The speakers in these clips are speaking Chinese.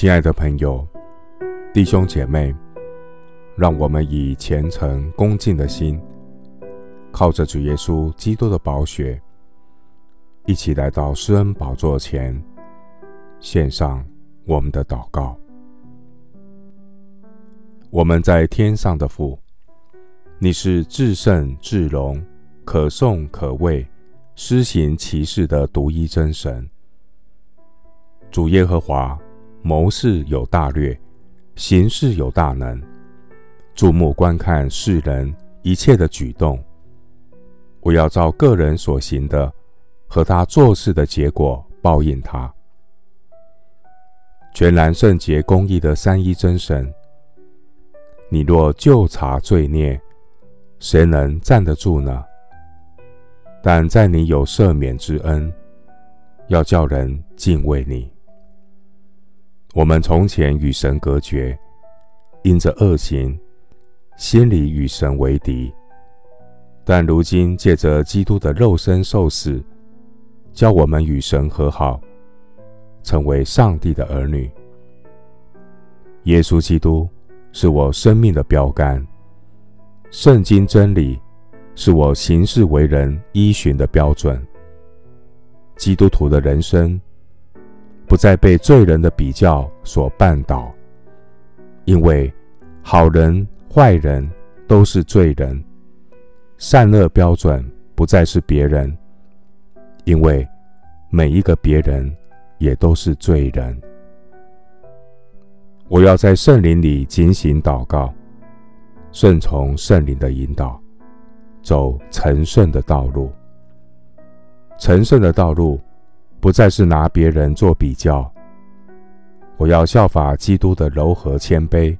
亲爱的朋友、弟兄姐妹，让我们以虔诚恭敬的心，靠着主耶稣基督的宝血，一起来到施恩宝座前，献上我们的祷告。我们在天上的父，你是至圣至荣、可颂可畏、施行其事的独一真神。主耶和华，谋事有大略，行事有大能，注目观看世人一切的举动。我要照个人所行的和他做事的结果报应他。全然圣洁公义的三一真神，你若就查罪孽，谁能站得住呢？但在你有赦免之恩，要叫人敬畏你。我们从前与神隔绝，因着恶行，心里与神为敌。但如今借着基督的肉身受死，叫我们与神和好，成为上帝的儿女。耶稣基督是我生命的标杆，圣经真理是我行事为人依循的标准。基督徒的人生。不再被罪人的比较所绊倒，因为好人坏人都是罪人，善恶标准不再是别人，因为每一个别人也都是罪人。我要在圣灵里警醒祷告，顺从圣灵的引导，走成圣的道路。成圣的道路。不再是拿别人做比较，我要效法基督的柔和谦卑，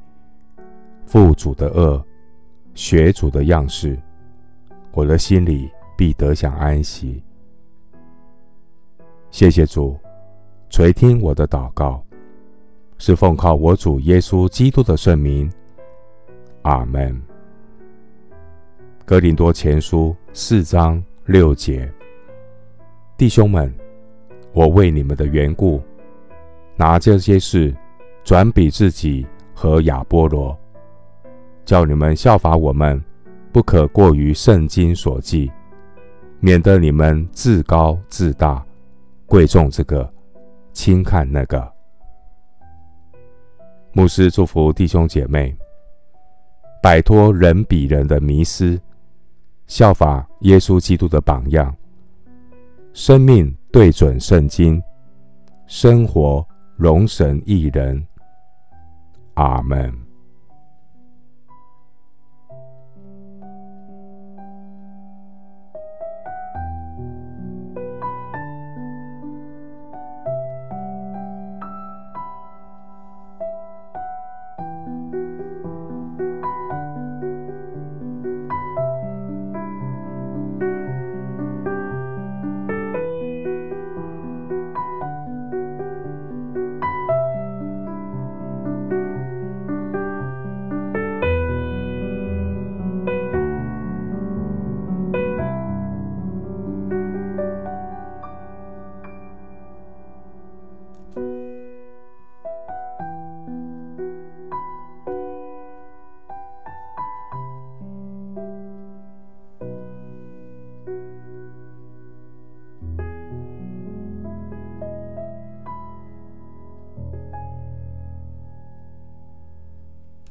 父主的恶，学主的样式，我的心里必得享安息。谢谢主，垂听我的祷告，是奉靠我主耶稣基督的圣名。阿门。哥林多前书四章六节，弟兄们。我为你们的缘故，拿这些事转比自己和亚波罗，叫你们效法我们，不可过于圣经所记，免得你们自高自大，贵重这个，轻看那个。牧师祝福弟兄姐妹，摆脱人比人的迷思，效法耶稣基督的榜样，生命。对准圣经，生活荣神一人。阿门。